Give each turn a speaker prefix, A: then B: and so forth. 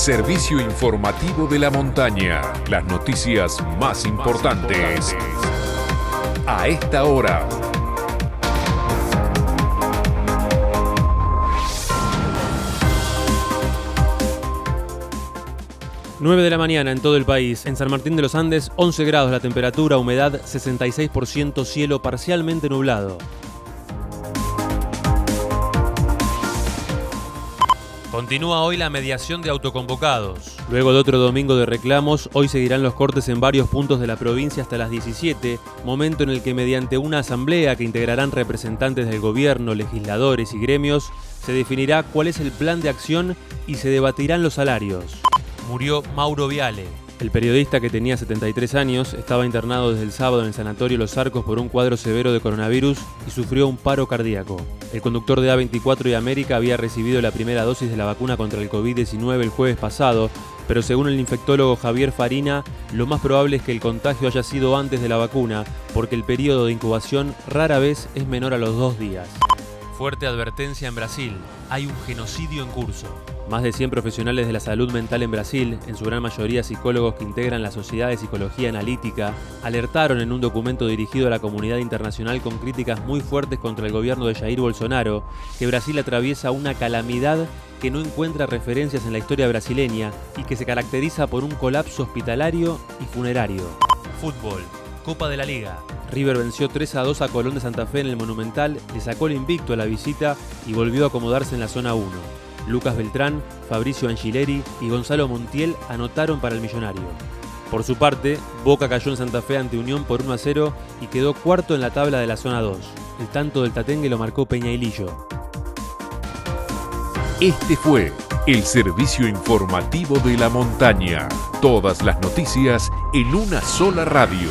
A: servicio informativo de la montaña. Las noticias más importantes. A esta hora.
B: Nueve de la mañana en todo el país. En San Martín de los Andes, 11 grados la temperatura, humedad 66%, cielo parcialmente nublado. Continúa hoy la mediación de autoconvocados. Luego de otro domingo de reclamos, hoy seguirán los cortes en varios puntos de la provincia hasta las 17, momento en el que mediante una asamblea que integrarán representantes del gobierno, legisladores y gremios, se definirá cuál es el plan de acción y se debatirán los salarios. Murió Mauro Viale, el periodista que tenía 73 años estaba internado desde el sábado en el Sanatorio Los Arcos por un cuadro severo de coronavirus y sufrió un paro cardíaco. El conductor de A24 y América había recibido la primera dosis de la vacuna contra el COVID-19 el jueves pasado, pero según el infectólogo Javier Farina, lo más probable es que el contagio haya sido antes de la vacuna, porque el periodo de incubación rara vez es menor a los dos días. Fuerte advertencia en Brasil. Hay un genocidio en curso. Más de 100 profesionales de la salud mental en Brasil, en su gran mayoría psicólogos que integran la Sociedad de Psicología Analítica, alertaron en un documento dirigido a la comunidad internacional con críticas muy fuertes contra el gobierno de Jair Bolsonaro que Brasil atraviesa una calamidad que no encuentra referencias en la historia brasileña y que se caracteriza por un colapso hospitalario y funerario. Fútbol. Copa de la Liga. River venció 3 a 2 a Colón de Santa Fe en el Monumental, le sacó el invicto a la visita y volvió a acomodarse en la zona 1. Lucas Beltrán, Fabricio Angileri y Gonzalo Montiel anotaron para el millonario. Por su parte, Boca cayó en Santa Fe ante Unión por 1 a 0 y quedó cuarto en la tabla de la zona 2. El tanto del Tatengue lo marcó Peñailillo.
A: Este fue el servicio informativo de la montaña. Todas las noticias en una sola radio.